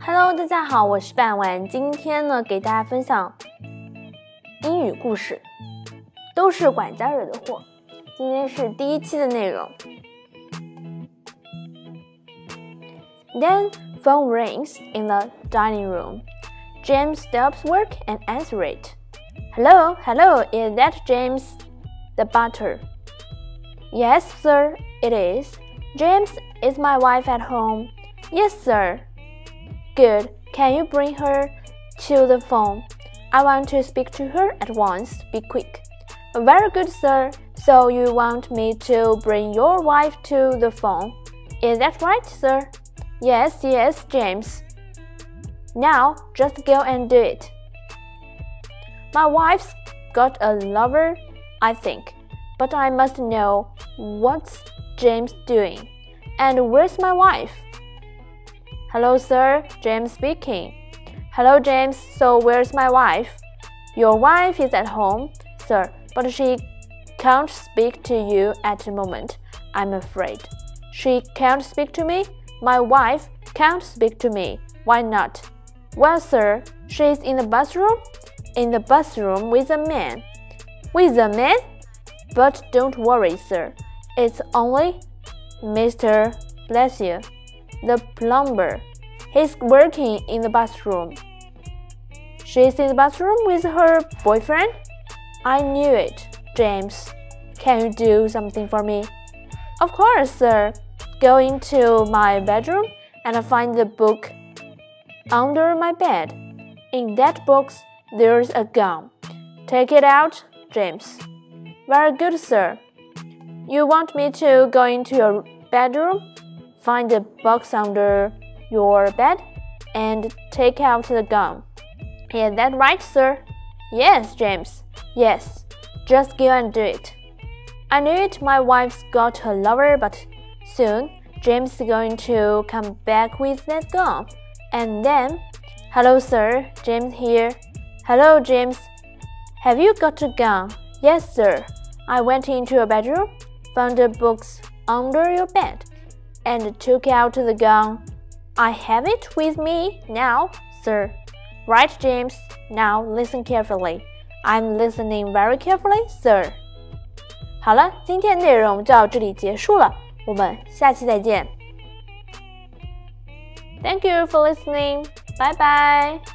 Hello，大家好，我是半晚。今天呢，给大家分享英语故事，都是管家惹的祸。今天是第一期的内容。Then phone rings in the dining room. James stops work and answers it. Hello, hello, is that James, the butler? Yes, sir, it is. James, is my wife at home? Yes, sir. Good. Can you bring her to the phone? I want to speak to her at once. Be quick. Very good, sir. So you want me to bring your wife to the phone? Is that right, sir? Yes, yes, James. Now, just go and do it. My wife's got a lover, I think, but I must know what's James doing. And where's my wife? Hello, sir. James speaking. Hello, James. So, where's my wife? Your wife is at home, sir, but she can't speak to you at the moment, I'm afraid. She can't speak to me? My wife can't speak to me. Why not? Well, sir, she's in the bathroom? In the bathroom with a man. With a man? But don't worry, sir. It's only Mr. Bless you the plumber. He's working in the bathroom. She's in the bathroom with her boyfriend? I knew it, James. Can you do something for me? Of course, sir. Go into my bedroom and find the book under my bed. In that box, there's a gun. Take it out, James. Very good, sir. You want me to go into your bedroom? Find the box under your bed and take out the gun. Is that right, sir? Yes, James. Yes. Just go and do it. I knew it. My wife's got a lover, but soon James is going to come back with that gun. And then, hello, sir. James here. Hello, James. Have you got a gun? Yes, sir. I went into your bedroom, found the books under your bed and took out the gun. I have it with me now, sir. Right, James. Now listen carefully. I'm listening very carefully, sir. 好了，今天内容就到这里结束了，我们下期再见。Thank you for listening. Bye bye.